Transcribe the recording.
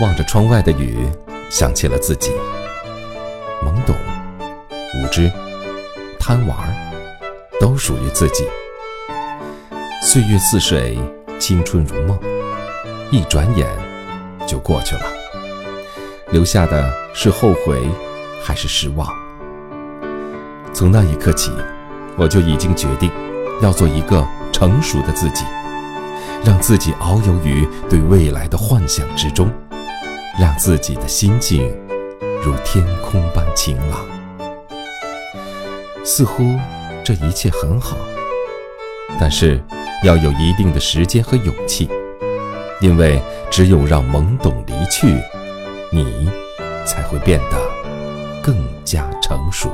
望着窗外的雨，想起了自己，懵懂、无知、贪玩，都属于自己。岁月似水，青春如梦，一转眼就过去了。留下的是后悔，还是失望？从那一刻起，我就已经决定，要做一个成熟的自己，让自己遨游于对未来的幻想之中。让自己的心境如天空般晴朗，似乎这一切很好，但是要有一定的时间和勇气，因为只有让懵懂离去，你才会变得更加成熟。